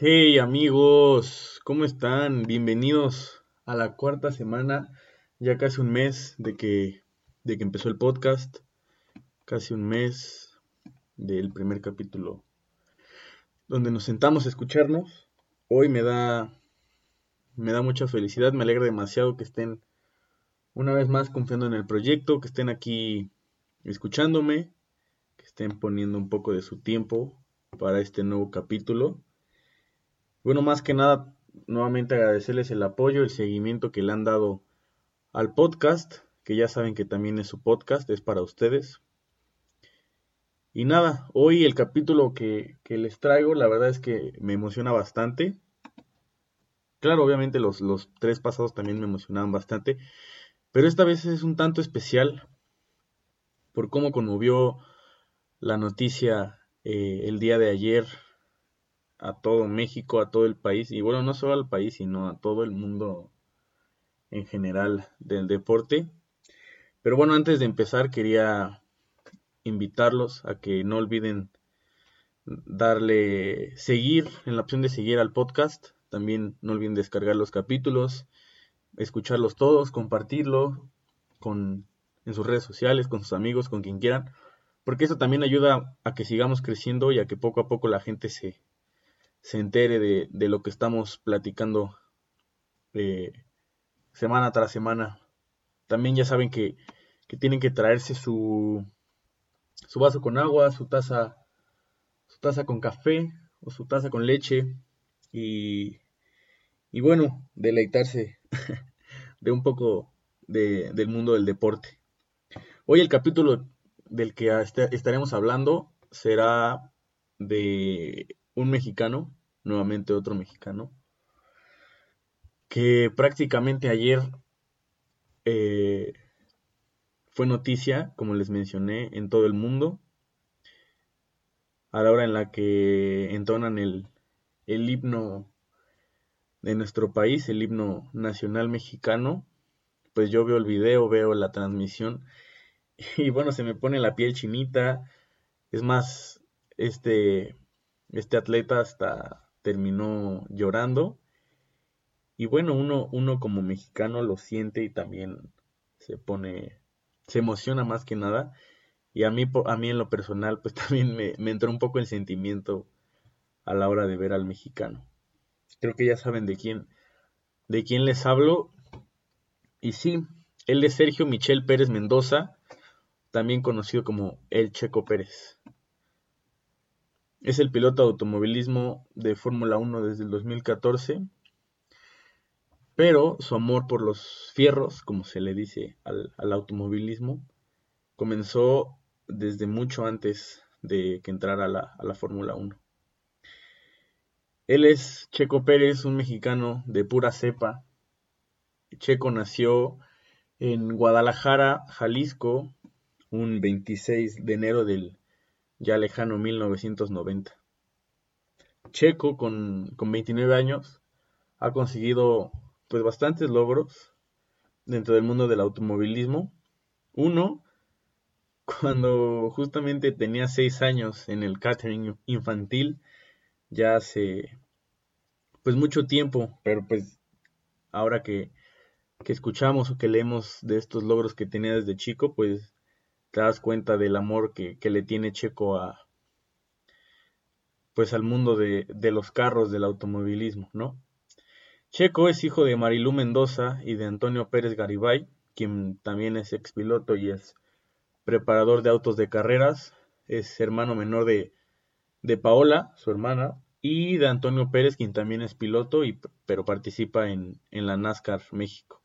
Hey amigos, ¿cómo están? Bienvenidos a la cuarta semana, ya casi un mes de que, de que empezó el podcast, casi un mes del primer capítulo donde nos sentamos a escucharnos. Hoy me da, me da mucha felicidad, me alegra demasiado que estén una vez más confiando en el proyecto, que estén aquí escuchándome, que estén poniendo un poco de su tiempo para este nuevo capítulo. Bueno, más que nada, nuevamente agradecerles el apoyo, el seguimiento que le han dado al podcast, que ya saben que también es su podcast, es para ustedes. Y nada, hoy el capítulo que, les traigo, la verdad es que me emociona bastante. Claro, obviamente los, los tres pasados también me emocionaban bastante, pero esta vez es un tanto especial por cómo conmovió la noticia eh, el día de ayer a todo México, a todo el país, y bueno, no solo al país, sino a todo el mundo en general del deporte. Pero bueno, antes de empezar quería invitarlos a que no olviden darle seguir en la opción de seguir al podcast. También no olviden descargar los capítulos, escucharlos todos, compartirlo con, en sus redes sociales, con sus amigos, con quien quieran, porque eso también ayuda a que sigamos creciendo y a que poco a poco la gente se, se entere de, lo que estamos platicando eh, semana tras semana. También ya saben que, tienen que traerse su, su vaso con agua, su taza, su taza con café o su taza con leche y, y bueno, deleitarse de un poco de, del mundo del deporte. Hoy el capítulo del que estaremos hablando será de un mexicano, nuevamente otro mexicano, que prácticamente ayer eh, fue noticia, como les mencioné, en todo el mundo, a la hora en la que entonan el, el himno de nuestro país, el himno nacional mexicano, pues yo veo el video, veo la transmisión y bueno, se me pone la piel chinita. Es más, este este atleta hasta terminó llorando. Y bueno, uno, uno como mexicano lo siente y también se pone, se emociona más que nada. Y a mí, a mí en lo personal, pues también me, me entró un poco el sentimiento a la hora de ver al mexicano. Creo que ya saben de quién, de quién les hablo. Y sí, él es Sergio Michel Pérez Mendoza, también conocido como El Checo Pérez. Es el piloto de automovilismo de Fórmula 1 desde el 2014, pero su amor por los fierros, como se le dice al, automovilismo, comenzó desde mucho antes de que entrara a la, Fórmula 1. Él es Checo Pérez, un mexicano de pura cepa. Checo nació en Guadalajara, Jalisco, un 26 de enero del ya lejano 1990. Checo, con, con 29 años, ha conseguido pues bastantes logros dentro del mundo del automovilismo. Uno, cuando justamente tenía 6 años en el catering infantil, ya hace pues mucho tiempo, pero pues ahora que, que escuchamos o que leemos de estos logros que tenía desde chico, pues te das cuenta del amor que, le tiene Checo a pues al mundo de, los carros del automovilismo, ¿no? Checo es hijo de Marilú Mendoza y de Antonio Pérez Garibay, quien también es expiloto y es preparador de autos de carreras, es hermano menor de, de Paola, su hermana, y de Antonio Pérez, quien también es piloto, y, pero participa en, en la NASCAR México.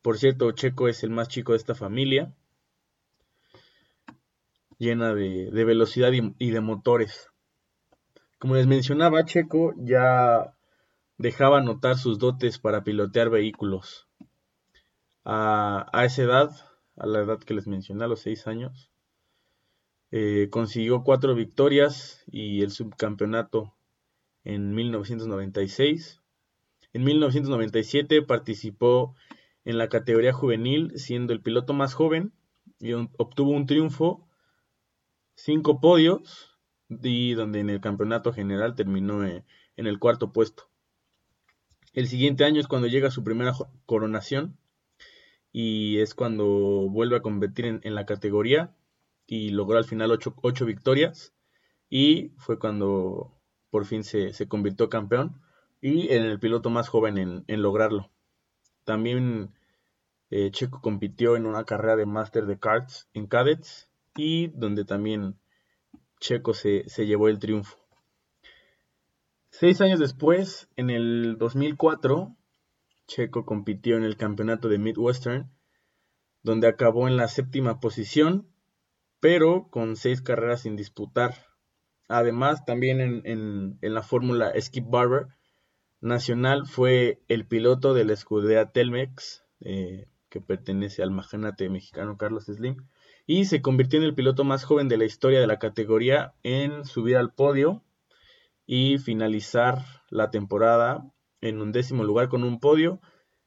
Por cierto, Checo es el más chico de esta familia, llena de, velocidad y, de motores. Como les mencionaba, Checo ya dejaba notar sus dotes para pilotear vehículos. A, esa edad, a la edad que les mencioné, a los 6 años, eh, consiguió cuatro victorias y el subcampeonato en 1996. En 1997 participó en la categoría juvenil, siendo el piloto más joven y obtuvo un triunfo cinco podios, y donde en el campeonato general terminó eh, en el cuarto puesto. El siguiente año es cuando llega su primera coronación y es cuando vuelve a competir en, la categoría y logró al final ocho, victorias y fue cuando por fin se, convirtió campeón y en el piloto más joven en, lograrlo. También eh, Checo compitió en una carrera de Master de Karts en Cadets y donde también Checo se, se llevó el triunfo. Seis años después, en el 2004, Checo compitió en el campeonato de Midwestern, donde acabó en la séptima posición, pero con seis carreras sin disputar. Además, también en, la fórmula Skip Barber Nacional fue el piloto de la escudería Telmex, eh, que pertenece al magnate mexicano Carlos Slim, y se convirtió en el piloto más joven de la historia de la categoría en subir al podio y finalizar la temporada en un décimo lugar con un podio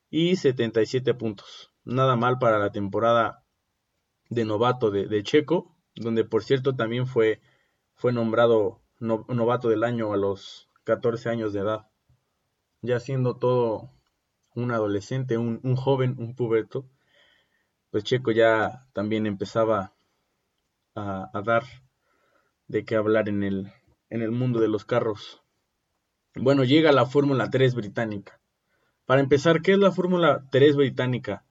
y 77 puntos. Nada mal para la temporada de novato de, Checo, donde por cierto también fue, fue nombrado novato del año a los 14 años de edad. Ya siendo todo un adolescente, un, joven, un puberto, pues Checo ya también empezaba a, dar de qué hablar en el, en el mundo de los carros. Bueno, llega la Fórmula 3 británica. Para empezar, ¿qué es la Fórmula 3 británica?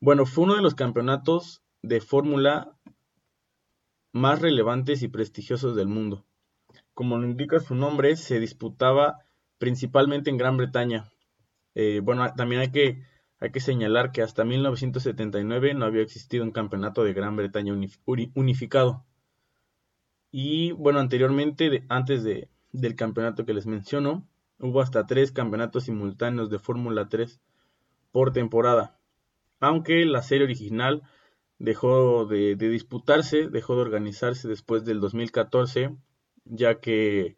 Bueno, fue uno de los campeonatos de Fórmula más relevantes y prestigiosos del mundo. Como lo indica su nombre, se disputaba principalmente en Gran Bretaña. Eh, bueno, también hay que, hay que señalar que hasta 1979 no había existido un campeonato de Gran Bretaña unificado. Y bueno, anteriormente, antes de, del campeonato que les menciono, hubo hasta tres campeonatos simultáneos de Fórmula 3 por temporada. Aunque la serie original dejó de, disputarse, dejó de organizarse después del 2014, ya que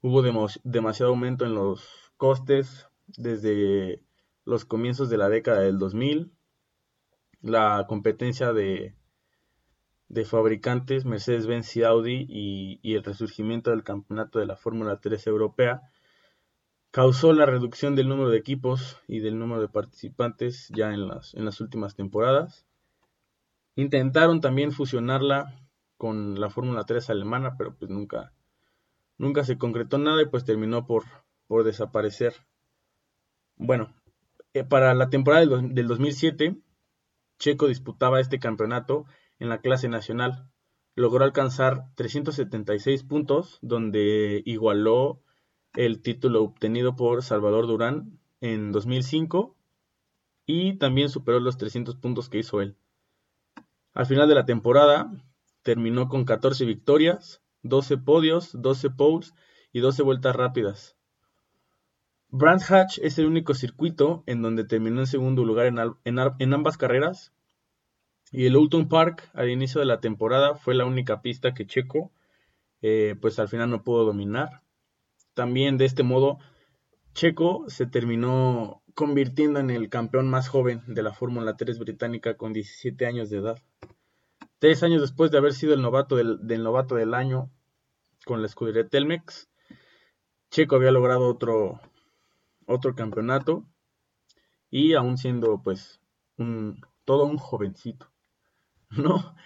hubo demasiado aumento en los costes desde los comienzos de la década del 2000. La competencia de, de fabricantes Mercedes-Benz y Audi y, el resurgimiento del campeonato de la Fórmula 3 europea causó la reducción del número de equipos y del número de participantes ya en las, en las últimas temporadas. Intentaron también fusionarla con la Fórmula 3 alemana, pero pues nunca, nunca se concretó nada y pues terminó por, por desaparecer. Bueno, para la temporada del, del 2007, Checo disputaba este campeonato en la clase nacional. Logró alcanzar 376 puntos, donde igualó el título obtenido por Salvador Durán en 2005 y también superó los 300 puntos que hizo él. Al final de la temporada terminó con 14 victorias, 12 podios, 12 poles y 12 vueltas rápidas. Brands Hatch es el único circuito en donde terminó en segundo lugar en ambas carreras y el Ulton Park al inicio de la temporada fue la única pista que Checo eh, pues al final no pudo dominar. También de este modo Checo se terminó convirtiendo en el campeón más joven de la Fórmula 3 británica con 17 años de edad. Tres años después de haber sido el novato del, novato del año con la escudería Telmex, Checo había logrado otro, otro campeonato y aún siendo pues un, todo un jovencito. ¿no?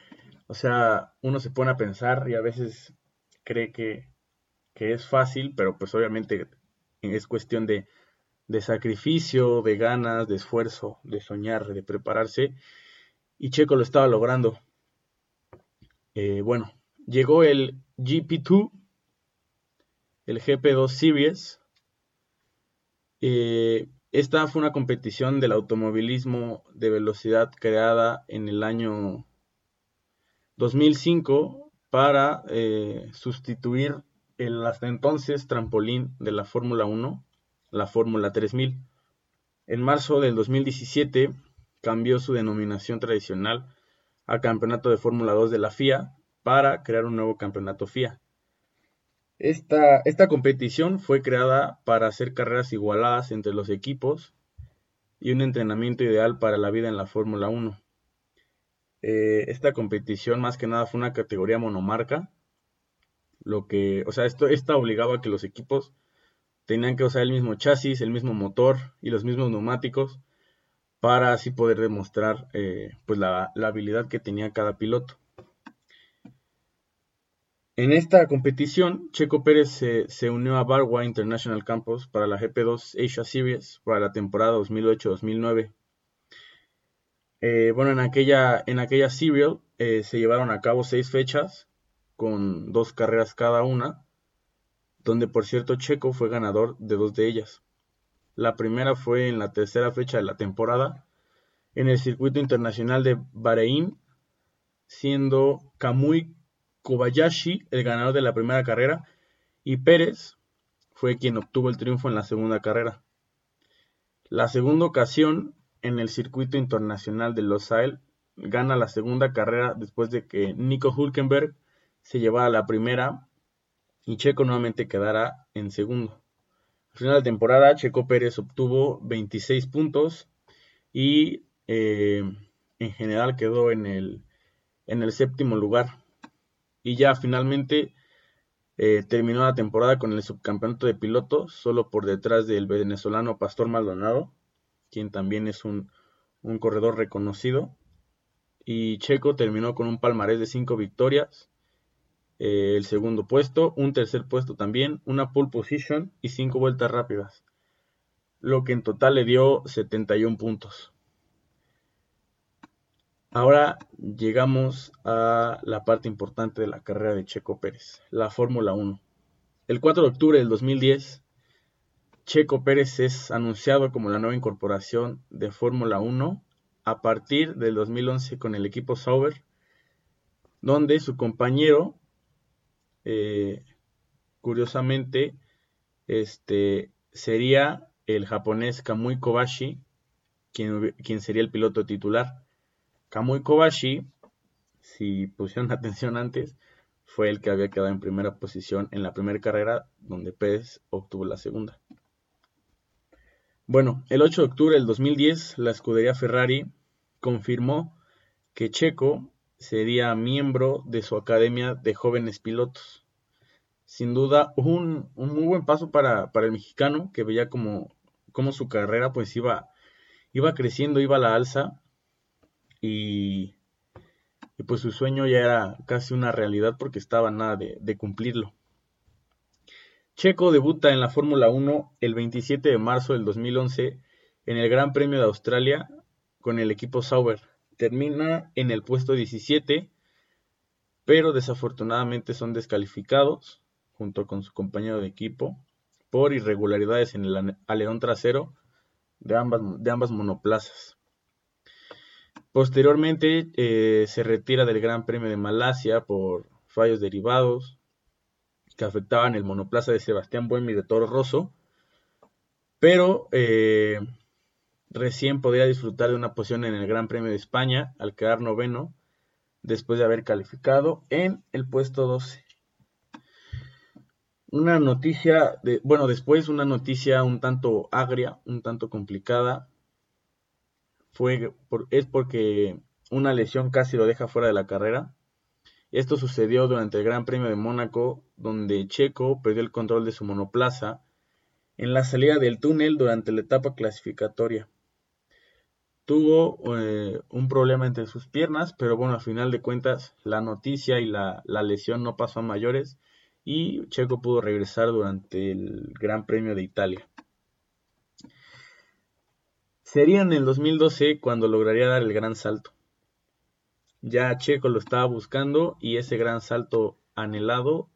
O sea, uno se pone a pensar y a veces cree que, es fácil, pero pues obviamente es cuestión de, de sacrificio, de ganas, de esfuerzo, de soñar, de prepararse. Y Checo lo estaba logrando. Eh, bueno, llegó el GP2, el GP2 Series. Eh, esta fue una competición del automovilismo de velocidad creada en el año 2005 para eh, sustituir el hasta entonces trampolín de la Fórmula 1, la Fórmula 3000. En marzo del 2017 cambió su denominación tradicional a Campeonato de Fórmula 2 de la FIA para crear un nuevo campeonato FIA. Esta, competición fue creada para hacer carreras igualadas entre los equipos y un entrenamiento ideal para la vida en la Fórmula 1. Eh, esta competición más que nada fue una categoría monomarca, lo que, o sea, esto, esta obligaba a que los equipos tenían que usar el mismo chasis, el mismo motor y los mismos neumáticos para así poder demostrar eh, pues la, habilidad que tenía cada piloto. En esta competición, Checo Pérez se, unió a Barwa International Campus para la GP2 Asia Series para la temporada 2008-2009. Eh, bueno, en aquella, en aquella serial eh, se llevaron a cabo seis fechas con dos carreras cada una, donde por cierto Checo fue ganador de dos de ellas. La primera fue en la tercera fecha de la temporada, en el circuito internacional de Bahrein, siendo Kamui Kobayashi el ganador de la primera carrera y Pérez fue quien obtuvo el triunfo en la segunda carrera. La segunda ocasión en el circuito internacional de Losail gana la segunda carrera después de que Nico Hulkenberg se llevara la primera y Checo nuevamente quedara en segundo. Al final de la temporada, Checo Pérez obtuvo 26 puntos y eh, en general quedó en el, en el séptimo lugar. Y ya finalmente eh, terminó la temporada con el subcampeonato de pilotos, solo por detrás del venezolano Pastor Maldonado, quien también es un, un corredor reconocido. Y Checo terminó con un palmarés de 5 victorias, eh, el segundo puesto, un tercer puesto también, una pole position y 5 vueltas rápidas, lo que en total le dio 71 puntos. Ahora llegamos a la parte importante de la carrera de Checo Pérez, la Fórmula 1. El 4 de octubre del 2010, Checo Pérez es anunciado como la nueva incorporación de Fórmula 1 a partir del 2011 con el equipo Sauber, donde su compañero eh, curiosamente, este, sería el japonés Kamui Kobashi, quien, quien, sería el piloto titular. Kamui Kobashi, si pusieron atención antes, fue el que había quedado en primera posición en la primera carrera, donde Pérez obtuvo la segunda. Bueno, el 8 de octubre del 2010, la escudería Ferrari confirmó que Checo sería miembro de su academia de jóvenes pilotos. Sin duda, un, muy buen paso para, el mexicano, que veía como, como, su carrera pues iba, iba creciendo, iba a la alza, y, pues su sueño ya era casi una realidad porque estaba nada de, cumplirlo. Checo debuta en la Fórmula 1 el 27 de marzo del 2011 en el Gran Premio de Australia con el equipo Sauber termina en el puesto 17, pero desafortunadamente son descalificados junto con su compañero de equipo por irregularidades en el alerón trasero de ambas monoplazas. Posteriormente eh, se retira del Gran Premio de Malasia por fallos derivados que afectaban el monoplaza de Sebastián Buemi de Toro Rosso, pero eh, recién podía disfrutar de una posición en el Gran Premio de España al quedar noveno después de haber calificado en el puesto 12. Una noticia, de, bueno, después una noticia un tanto agria, un tanto complicada, fue es porque una lesión casi lo deja fuera de la carrera. Esto sucedió durante el Gran Premio de Mónaco, donde Checo perdió el control de su monoplaza en la salida del túnel durante la etapa clasificatoria tuvo eh, un problema entre sus piernas, pero bueno, al final de cuentas la noticia y la, lesión no pasó a mayores y Checo pudo regresar durante el Gran Premio de Italia. Sería en el 2012 cuando lograría dar el gran salto. Ya Checo lo estaba buscando y ese gran salto anhelado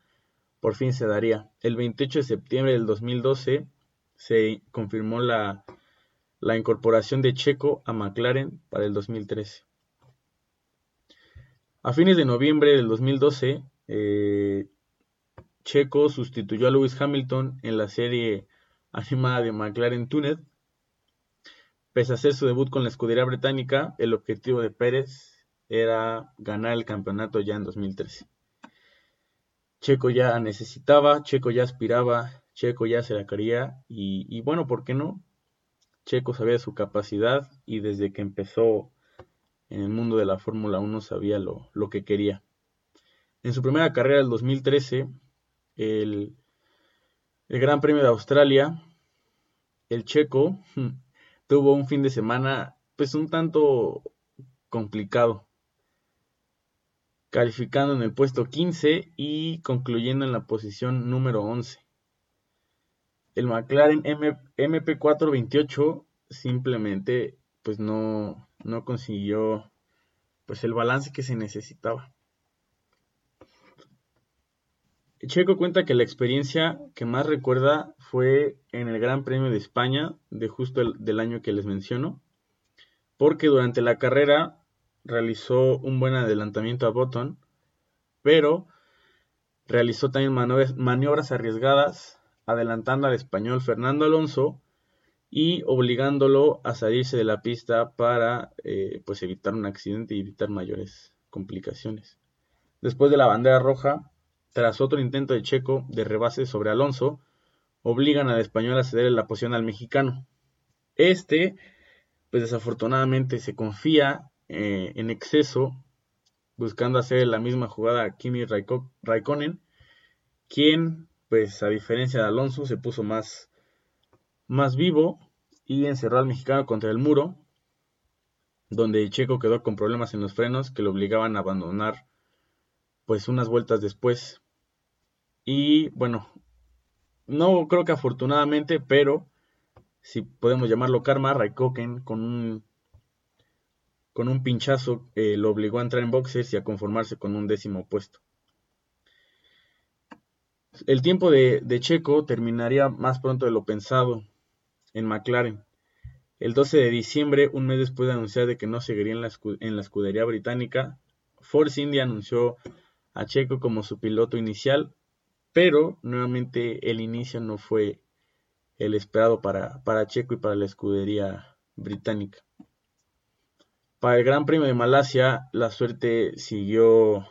por fin se daría. El 28 de septiembre del 2012 se confirmó la incorporación de Checo a McLaren para el 2013. A fines de noviembre del 2012, eh, Checo sustituyó a Lewis Hamilton en la serie animada de McLaren Tuned. Pese a hacer su debut con la escudería británica, el objetivo de Pérez era ganar el campeonato ya en 2013. Checo ya necesitaba, Checo ya aspiraba, Checo ya se la quería y, bueno, ¿por qué no? Checo sabía su capacidad y desde que empezó en el mundo de la Fórmula 1 sabía lo, que quería. En su primera carrera del 2013, el, el Gran Premio de Australia, el checo tuvo un fin de semana pues un tanto complicado, calificando en el puesto 15 y concluyendo en la posición número 11. El McLaren MP428 simplemente pues no, no consiguió pues el balance que se necesitaba. Checo cuenta que la experiencia que más recuerda fue en el Gran Premio de España, de justo el, del año que les menciono, porque durante la carrera realizó un buen adelantamiento a Button, pero realizó también maniobras, arriesgadas, adelantando al español Fernando Alonso y obligándolo a salirse de la pista para eh, pues evitar un accidente y evitar mayores complicaciones. Después de la bandera roja, tras otro intento de Checo de rebase sobre Alonso, obligan al español a ceder la posición al mexicano. Este, pues desafortunadamente se confía eh, en exceso, buscando hacer la misma jugada a Kimi Raikkonen, quien, pues a diferencia de Alonso, se puso más, más vivo y encerró al mexicano contra el muro, donde Checo quedó con problemas en los frenos que lo obligaban a abandonar pues unas vueltas después. Y bueno, no creo que afortunadamente, pero si podemos llamarlo karma, Raikkonen con un con un pinchazo eh, lo obligó a entrar en boxes y a conformarse con un décimo puesto. El tiempo de, Checo terminaría más pronto de lo pensado en McLaren. El 12 de diciembre, un mes después de anunciar de que no seguiría en la, en la escudería británica, Force India anunció a Checo como su piloto inicial, pero nuevamente el inicio no fue el esperado para, para Checo y para la escudería británica. Para el Gran Premio de Malasia, la suerte siguió,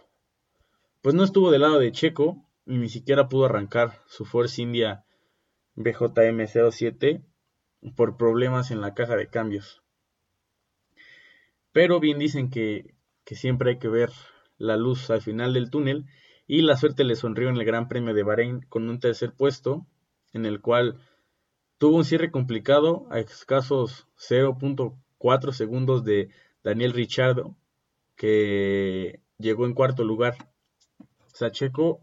pues no estuvo del lado de Checo y ni siquiera pudo arrancar su Force India BJM07 por problemas en la caja de cambios. Pero bien dicen que, que siempre hay que ver la luz al final del túnel y la suerte le sonrió en el Gran Premio de Bahrein con un tercer puesto, en el cual tuvo un cierre complicado a escasos 0.4 segundos de Daniel Richardo, que llegó en cuarto lugar. Sacheco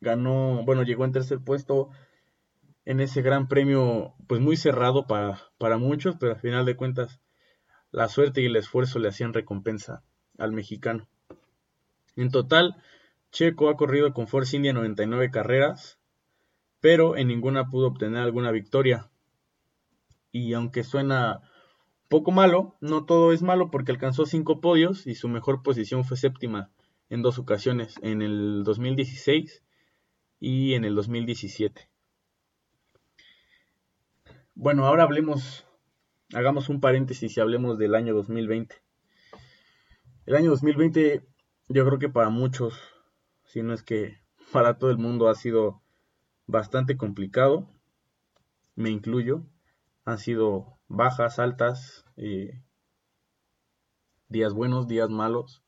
ganó, bueno, llegó en tercer puesto en ese gran premio, pues muy cerrado para, para muchos, pero al final de cuentas la suerte y el esfuerzo le hacían recompensa al mexicano. En total, Checo ha corrido con Force India 99 carreras, pero en ninguna pudo obtener alguna victoria. Y aunque suena poco malo, no todo es malo porque alcanzó 5 podios y su mejor posición fue séptima en dos ocasiones, en el 2016 y en el 2017. Bueno, ahora hablemos, hagamos un paréntesis y hablemos del año 2020. El año 2020 yo creo que para muchos, si no es que para todo el mundo ha sido bastante complicado, me incluyo, han sido bajas, altas, eh, días buenos, días malos,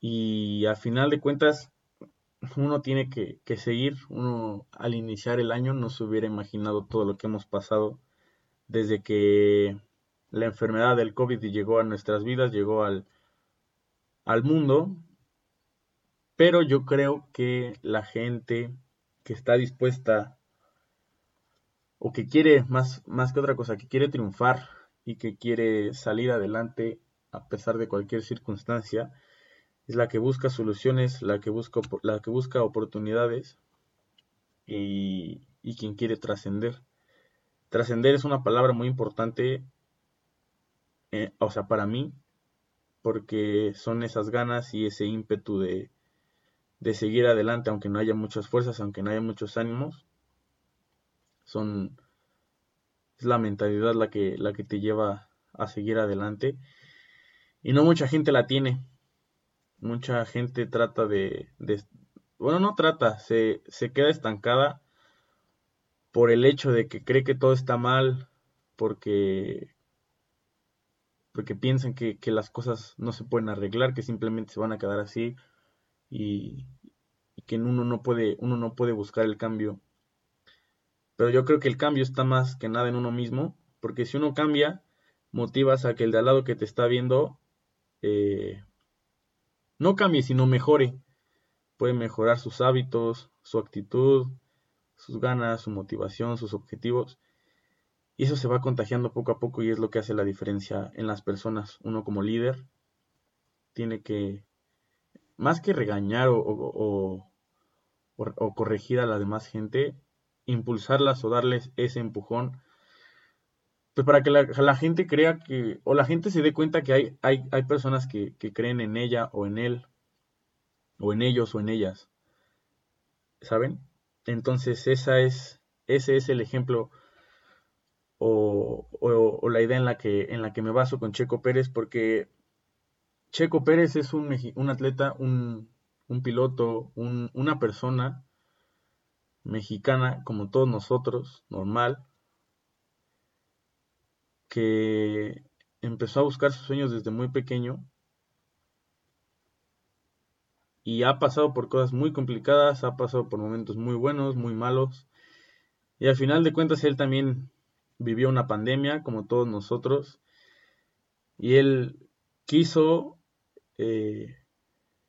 y al final de cuentas uno tiene que, que, seguir, uno al iniciar el año no se hubiera imaginado todo lo que hemos pasado desde que la enfermedad del COVID llegó a nuestras vidas, llegó al, al mundo, pero yo creo que la gente que está dispuesta o que quiere más, más que otra cosa, que quiere triunfar y que quiere salir adelante a pesar de cualquier circunstancia, es la que busca soluciones, la que busca, la que busca oportunidades y, y quien quiere trascender. Trascender es una palabra muy importante, eh, o sea, para mí, porque son esas ganas y ese ímpetu de, de seguir adelante, aunque no haya muchas fuerzas, aunque no haya muchos ánimos. Son es la mentalidad la que, la que te lleva a seguir adelante. Y no mucha gente la tiene. Mucha gente trata de, bueno, no trata, se, se queda estancada por el hecho de que cree que todo está mal, porque porque piensan que, las cosas no se pueden arreglar, que simplemente se van a quedar así y, que uno no puede, uno no puede buscar el cambio. Pero yo creo que el cambio está más que nada en uno mismo, porque si uno cambia, motivas a que el de al lado que te está viendo eh, no cambie, sino mejore. Puede mejorar sus hábitos, su actitud, sus ganas, su motivación, sus objetivos. Y eso se va contagiando poco a poco y es lo que hace la diferencia en las personas. Uno como líder tiene que, más que regañar o, corregir a la demás gente, impulsarlas o darles ese empujón, pues para que la, gente crea que, o la gente se dé cuenta que hay, hay, hay personas que, que creen en ella o en él, o en ellos o en ellas. ¿Saben? Entonces esa es, ese es el ejemplo o, o, la idea en la, que, en la que me baso con Checo Pérez, porque Checo Pérez es un, un atleta, un, un piloto, un, una persona mexicana como todos nosotros, normal, que empezó a buscar sus sueños desde muy pequeño y ha pasado por cosas muy complicadas, ha pasado por momentos muy buenos, muy malos. Y al final de cuentas él también vivió una pandemia como todos nosotros. Y él quiso eh,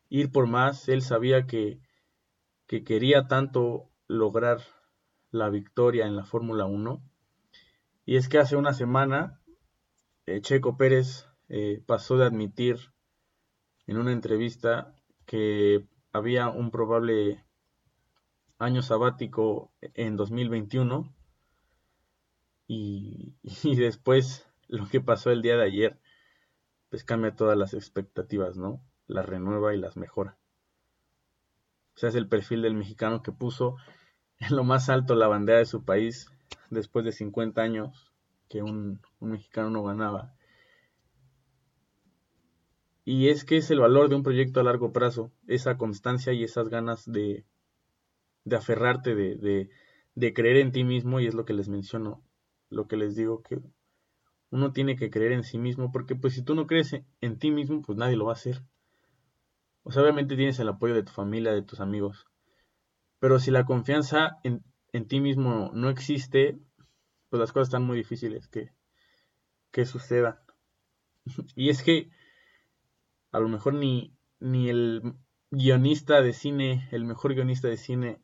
ir por más, él sabía que, que, quería tanto lograr la victoria en la Fórmula 1. Y es que hace una semana eh, Checo Pérez eh, pasó de admitir en una entrevista que había un probable año sabático en 2021 y, y, después lo que pasó el día de ayer pues cambia todas las expectativas, ¿no? Las renueva y las mejora. O sea, es el perfil del mexicano que puso en lo más alto la bandera de su país después de 50 años que un, mexicano no ganaba y es que es el valor de un proyecto a largo plazo, esa constancia y esas ganas de, de aferrarte, de, de, de creer en ti mismo, y es lo que les menciono, lo que les digo, que uno tiene que creer en sí mismo, porque pues si tú no crees en ti mismo, pues nadie lo va a hacer. Sea, obviamente tienes el apoyo de tu familia, de tus amigos, pero si la confianza en, en ti mismo no existe, pues las cosas están muy difíciles que, que sucedan. y es que a lo mejor ni, ni el guionista de cine, el mejor guionista de cine,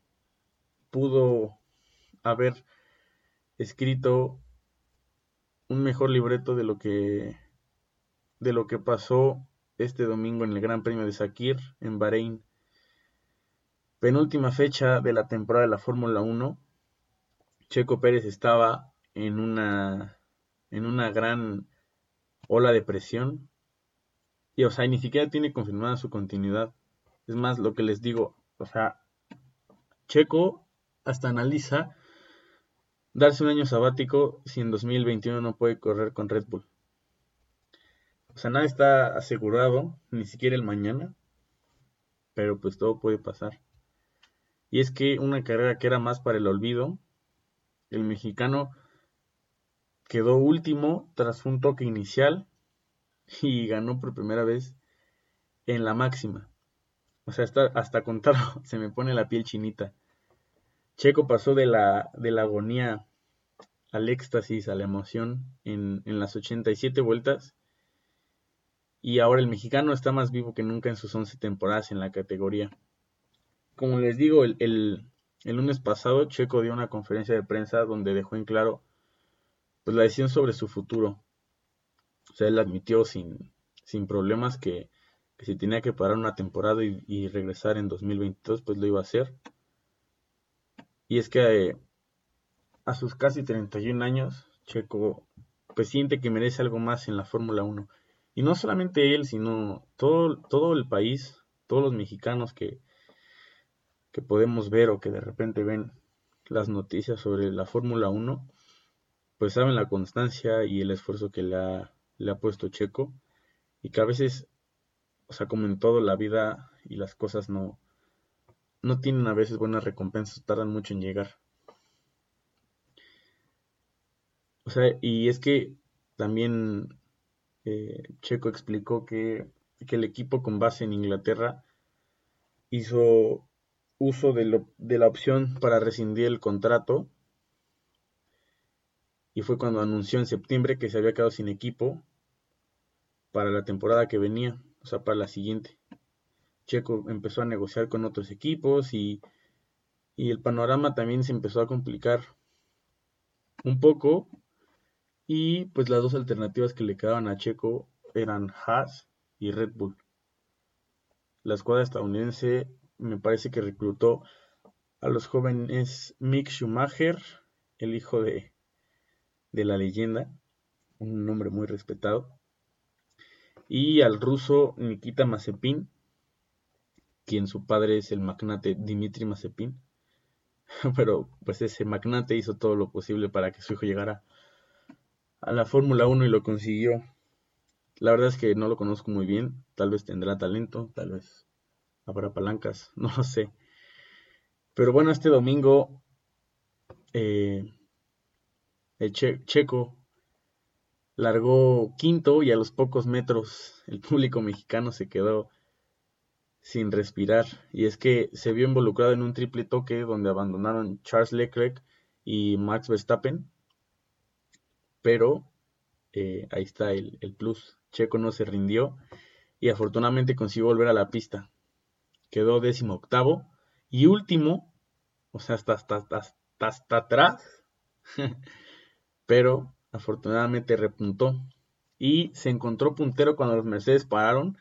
pudo haber escrito un mejor libreto de lo que de lo que pasó este domingo en el Gran Premio de Sakir en Bahrein. Penúltima fecha de la temporada de la Fórmula 1. Checo Pérez estaba en una en una gran ola de presión y, o sea, ni siquiera tiene confirmada su continuidad. Es más, lo que les digo, o sea, Checo hasta analiza darse un año sabático si en 2021 no puede correr con Red Bull. O sea, nada está asegurado, ni siquiera el mañana, pero pues todo puede pasar. Y es que una carrera que era más para el olvido, el mexicano quedó último tras un toque inicial y ganó por primera vez en la máxima. O sea, hasta, hasta contarlo se me pone la piel chinita. Checo pasó de la, de la agonía al éxtasis, a la emoción en, en, las 87 vueltas. Y ahora el mexicano está más vivo que nunca en sus 11 temporadas en la categoría. Como les digo, el, el, el lunes pasado Checo dio una conferencia de prensa donde dejó en claro pues, la decisión sobre su futuro. O sea, él admitió sin, sin problemas que, si tenía que parar una temporada y, regresar en 2022, pues lo iba a hacer. Y es que eh, a sus casi 31 años, Checo pues siente que merece algo más en la Fórmula 1. Y no solamente él, sino todo, todo el país, todos los mexicanos que, que podemos ver o que de repente ven las noticias sobre la Fórmula 1, pues saben la constancia y el esfuerzo que le ha, le ha puesto Checo y que a veces, o sea, como en todo la vida y las cosas no, no tienen a veces buenas recompensas, tardan mucho en llegar. O sea, y es que también eh, Checo explicó que, el equipo con base en Inglaterra hizo uso de, la opción para rescindir el contrato. Y fue cuando anunció en septiembre que se había quedado sin equipo para la temporada que venía, o sea, para la siguiente. Checo empezó a negociar con otros equipos y el panorama también se empezó a complicar un poco. Y pues las dos alternativas que le quedaban a Checo eran Haas y Red Bull. La escuadra estadounidense me parece que reclutó a los jóvenes Mick Schumacher, el hijo de, de la leyenda, un nombre muy respetado, y al ruso Nikita Mazepin, quien su padre es el magnate Dimitri Mazepin. Pero pues ese magnate hizo todo lo posible para que su hijo llegara a la Fórmula 1 y lo consiguió. La verdad es que no lo conozco muy bien, tal vez tendrá talento, tal vez habrá palancas, no lo sé. Pero bueno, este domingo eh, el checo largó quinto y a los pocos metros el público mexicano se quedó sin respirar. Y es que se vio involucrado en un triple toque donde abandonaron Charles Leclerc y Max Verstappen. Pero eh, ahí está el, plus. Checo no se rindió y afortunadamente consiguió volver a la pista quedó décimo octavo. Y último, o sea, hasta, hasta, hasta, atrás. Pero afortunadamente repuntó. Y se encontró puntero cuando los Mercedes pararon.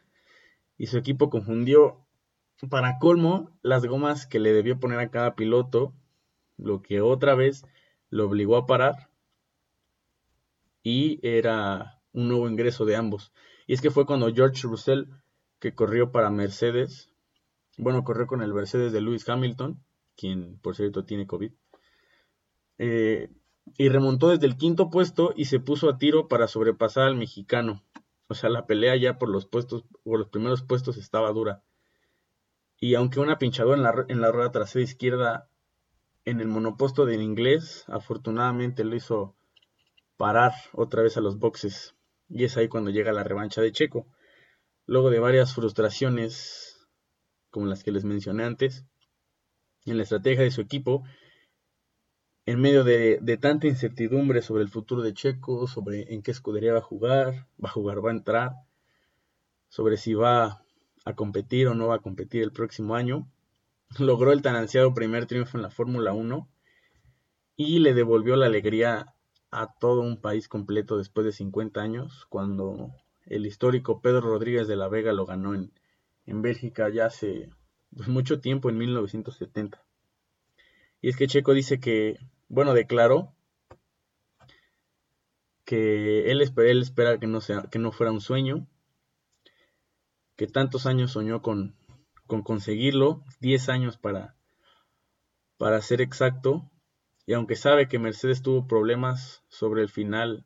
Y su equipo confundió, para colmo, las gomas que le debió poner a cada piloto. Lo que otra vez lo obligó a parar. Y era un nuevo ingreso de ambos. Y es que fue cuando George Russell, que corrió para Mercedes, bueno, corrió con el Mercedes de Lewis Hamilton, quien por cierto tiene COVID. Eh, y remontó desde el quinto puesto y se puso a tiro para sobrepasar al mexicano. O sea, la pelea ya por los puestos, por los primeros puestos estaba dura. Y aunque una pinchadora en la, en la rueda trasera izquierda en el monoposto del inglés, afortunadamente lo hizo parar otra vez a los boxes. Y es ahí cuando llega la revancha de Checo. Luego de varias frustraciones como las que les mencioné antes, en la estrategia de su equipo, en medio de, tanta incertidumbre sobre el futuro de Checo, sobre en qué escudería va a jugar, va a jugar, va a entrar, sobre si va a competir o no va a competir el próximo año, logró el tan ansiado primer triunfo en la Fórmula 1 y le devolvió la alegría a todo un país completo después de 50 años, cuando el histórico Pedro Rodríguez de la Vega lo ganó en, en Bélgica ya hace pues, mucho tiempo, en 1970. Y es que Checo dice que, bueno, declaró que él, espera, que no, sea, que no fuera un sueño, que tantos años soñó con, con conseguirlo, 10 años para, para ser exacto, y aunque sabe que Mercedes tuvo problemas sobre el final,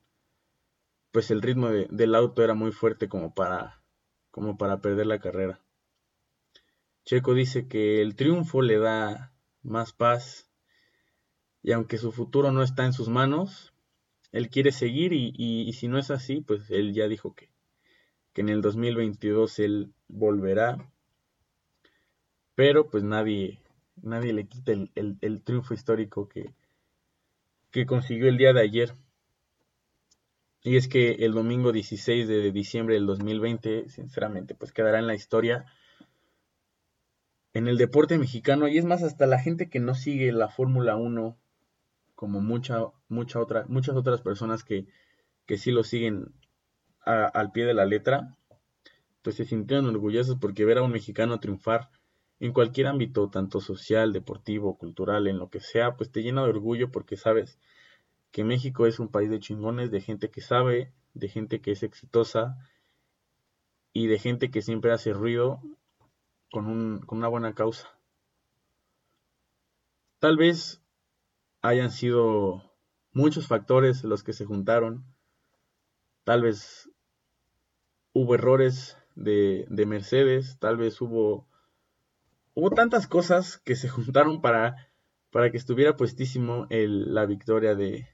pues el ritmo del auto era muy fuerte como para, perder la carrera. Checo dice que el triunfo le da más paz y aunque su futuro no está en sus manos, él quiere seguir y, si no es así, pues él ya dijo que, que en el 2022 él volverá. Pero pues nadie, nadie le quita el, triunfo histórico que, que consiguió el día de ayer. Y es que el domingo 16 de diciembre del 2020, sinceramente, pues quedará en la historia en el deporte mexicano y es más hasta la gente que no sigue la Fórmula 1 como mucha, mucha muchas otras personas que, que sí lo siguen al pie de la letra, pues se sintieron orgullosos porque ver a un mexicano triunfar en cualquier ámbito, tanto social, deportivo, cultural, en lo que sea, pues te llena de orgullo porque sabes que México es un país de chingones, de gente que sabe, de gente que es exitosa y de gente que siempre hace ruido con, una buena causa. Tal vez hayan sido muchos factores los que se juntaron. Tal vez hubo errores de, Mercedes, tal vez hubo, hubo tantas cosas que se juntaron para, para que estuviera puestísimo la victoria de,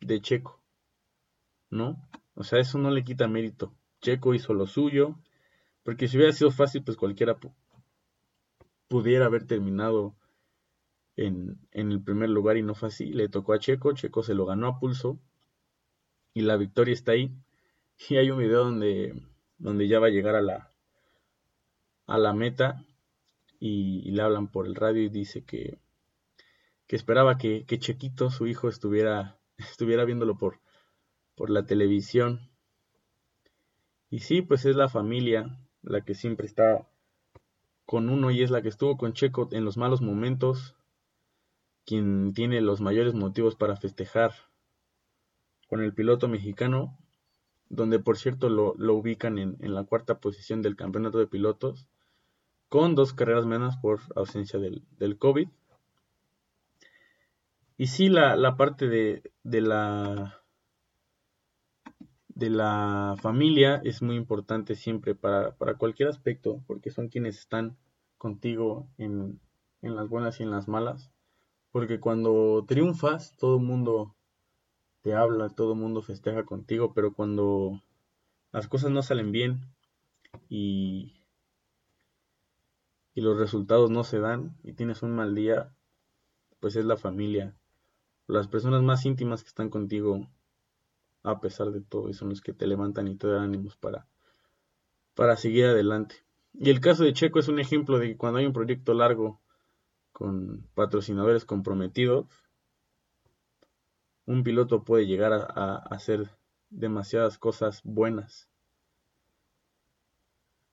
de Checo. ¿No? O sea, eso no le quita mérito. Checo hizo lo suyo, porque si hubiera sido fácil, pues cualquiera pudiera haber terminado en, en, el primer lugar y no fue así. Le tocó a Checo, Checo se lo ganó a pulso y la victoria está ahí. Y hay un video donde, donde ya va a llegar a la, a la meta y, le hablan por el radio y dice que, que esperaba que, que, Chequito, su hijo, estuviera, estuviera viéndolo por, por la televisión. Y sí, pues es la familia la que siempre está con uno y es la que estuvo con Checo en los malos momentos, quien tiene los mayores motivos para festejar con el piloto mexicano, donde por cierto lo, ubican en, la cuarta posición del campeonato de pilotos, con dos carreras menos por ausencia del, del COVID. Y sí, la, la parte de, de, la de la familia es muy importante siempre para, para cualquier aspecto, porque son quienes están contigo en, en las buenas y en las malas. Porque cuando triunfas, todo el mundo te habla, todo el mundo festeja contigo, pero cuando las cosas no salen bien y, y los resultados no se dan y tienes un mal día, pues es la familia, las personas más íntimas que están contigo a pesar de todo, son los que te levantan y te dan ánimos para, para seguir adelante. Y el caso de Checo es un ejemplo de que cuando hay un proyecto largo con patrocinadores comprometidos, un piloto puede llegar a, hacer demasiadas cosas buenas.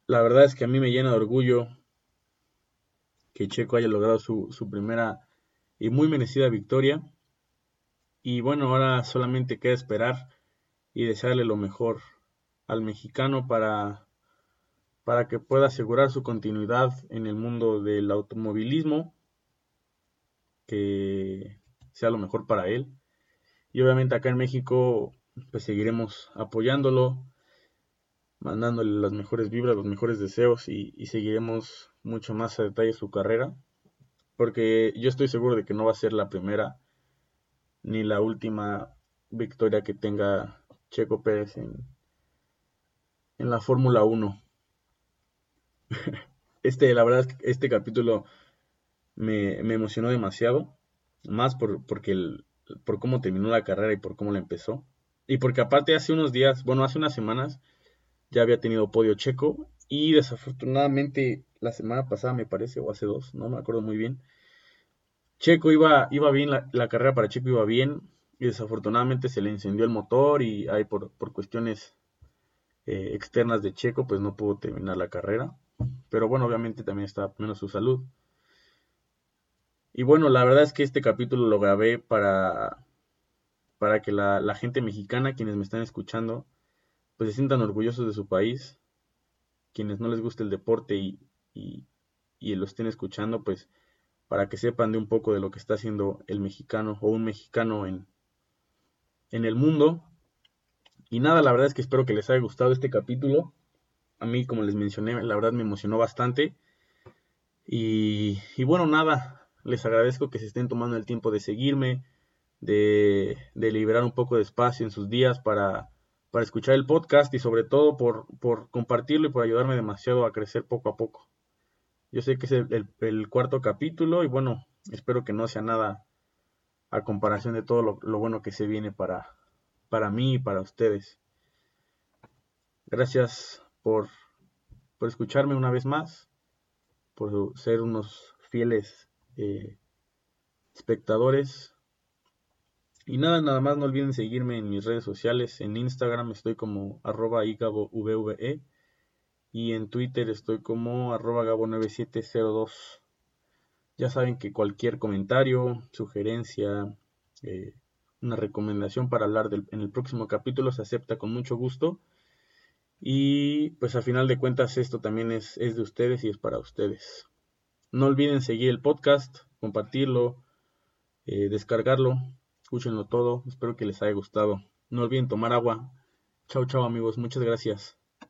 La verdad es que a mí me llena de orgullo que Checo haya logrado su, su primera y muy merecida victoria. Y bueno, ahora solamente queda esperar y desearle lo mejor al mexicano para, para que pueda asegurar su continuidad en el mundo del automovilismo, que sea lo mejor para él. Y obviamente acá en México pues seguiremos apoyándolo, mandándole las mejores vibras, los mejores deseos y, y seguiremos mucho más a detalle su carrera, porque yo estoy seguro de que no va a ser la primera ni la última victoria que tenga Checo Pérez en, en la Fórmula 1. Este, la verdad este capítulo me, emocionó demasiado. Más por, porque el, por cómo terminó la carrera y por cómo la empezó. Y porque aparte hace unos días, bueno, hace unas semanas, ya había tenido podio checo. Y desafortunadamente la semana pasada me parece, o hace dos, no me acuerdo muy bien. Checo iba, iba bien, la, la carrera para Checo iba bien y desafortunadamente se le incendió el motor y ahí por, cuestiones eh, externas de Checo pues no pudo terminar la carrera. Pero bueno, obviamente también está menos su salud. Y bueno, la verdad es que este capítulo lo grabé para, para que la, gente mexicana, quienes me están escuchando, pues se sientan orgullosos de su país. Quienes no les guste el deporte y, y, y lo estén escuchando, pues para que sepan de un poco de lo que está haciendo el mexicano o un mexicano en, en el mundo. Y nada, la verdad es que espero que les haya gustado este capítulo. A mí, como les mencioné, la verdad me emocionó bastante. Y, bueno, nada, les agradezco que se estén tomando el tiempo de seguirme, de, de liberar un poco de espacio en sus días para, para escuchar el podcast y sobre todo por, por, compartirlo y por ayudarme demasiado a crecer poco a poco. Yo sé que es el cuarto capítulo y bueno, espero que no sea nada a comparación de todo lo, bueno que se viene para, para mí y para ustedes. Gracias por, por escucharme una vez más, por ser unos fieles eh, espectadores. Y nada, nada más no olviden seguirme en mis redes sociales. En Instagram estoy como arroba igabovve y en Twitter estoy como arroba gabo9702. Ya saben que cualquier comentario, sugerencia, eh, una recomendación para hablar en el próximo capítulo se acepta con mucho gusto. Y pues a final de cuentas esto también es, de ustedes y es para ustedes. No olviden seguir el podcast, compartirlo, eh, descargarlo, escúchenlo todo. Espero que les haya gustado. No olviden tomar agua. Chao, chao amigos. Muchas gracias.